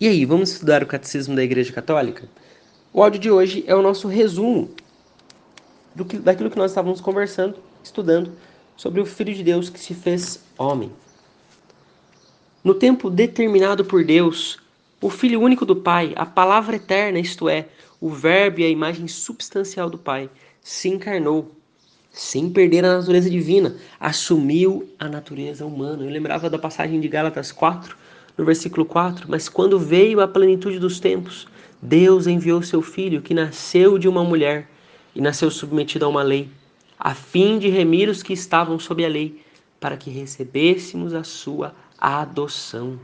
E aí, vamos estudar o Catecismo da Igreja Católica? O áudio de hoje é o nosso resumo do que, daquilo que nós estávamos conversando, estudando, sobre o Filho de Deus que se fez homem. No tempo determinado por Deus, o Filho único do Pai, a palavra eterna, isto é, o Verbo e a imagem substancial do Pai, se encarnou, sem perder a natureza divina, assumiu a natureza humana. Eu lembrava da passagem de Gálatas 4, no versículo 4, mas quando veio a plenitude dos tempos, Deus enviou seu filho, que nasceu de uma mulher e nasceu submetido a uma lei, a fim de remir os que estavam sob a lei, para que recebêssemos a sua adoção.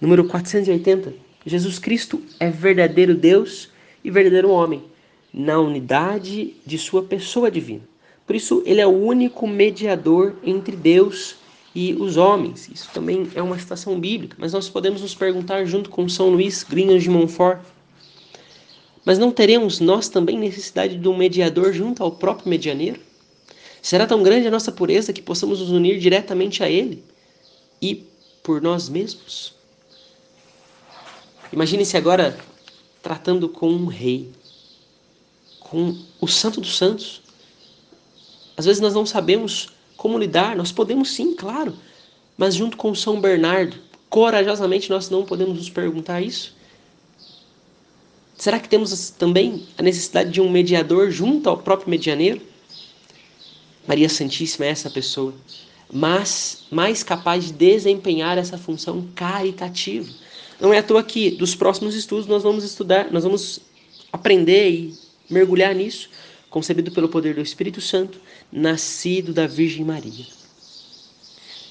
Número 480. Jesus Cristo é verdadeiro Deus e verdadeiro homem, na unidade de sua pessoa divina. Por isso, ele é o único mediador entre Deus e os homens. Isso também é uma citação bíblica, mas nós podemos nos perguntar, junto com São Luís Grinhas de Montfort, mas não teremos nós também necessidade de um mediador junto ao próprio medianeiro? Será tão grande a nossa pureza que possamos nos unir diretamente a Ele e por nós mesmos? Imagine-se agora tratando com um rei, com o Santo dos Santos. Às vezes nós não sabemos como lidar? Nós podemos sim, claro. Mas junto com São Bernardo, corajosamente nós não podemos nos perguntar isso? Será que temos também a necessidade de um mediador junto ao próprio medianeiro? Maria Santíssima é essa pessoa, mas mais capaz de desempenhar essa função caritativa. Não é à toa que dos próximos estudos nós vamos estudar, nós vamos aprender e mergulhar nisso, concebido pelo poder do Espírito Santo, nascido da Virgem Maria.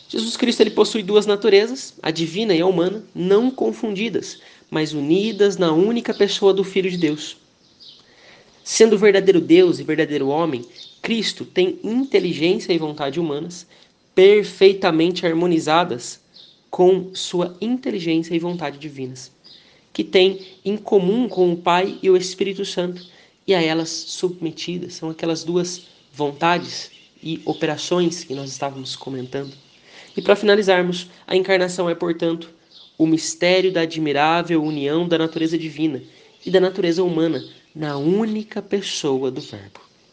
Jesus Cristo ele possui duas naturezas, a divina e a humana, não confundidas, mas unidas na única pessoa do Filho de Deus. Sendo verdadeiro Deus e verdadeiro homem, Cristo tem inteligência e vontade humanas perfeitamente harmonizadas com sua inteligência e vontade divinas, que tem em comum com o Pai e o Espírito Santo e a elas submetidas. São aquelas duas vontades e operações que nós estávamos comentando. E para finalizarmos, a encarnação é, portanto, o mistério da admirável união da natureza divina e da natureza humana na única pessoa do Verbo.